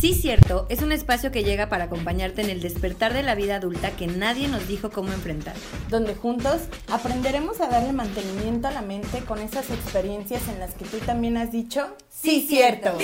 Sí Cierto es un espacio que llega para acompañarte en el despertar de la vida adulta que nadie nos dijo cómo enfrentar. Donde juntos aprenderemos a darle mantenimiento a la mente con esas experiencias en las que tú también has dicho Sí Cierto.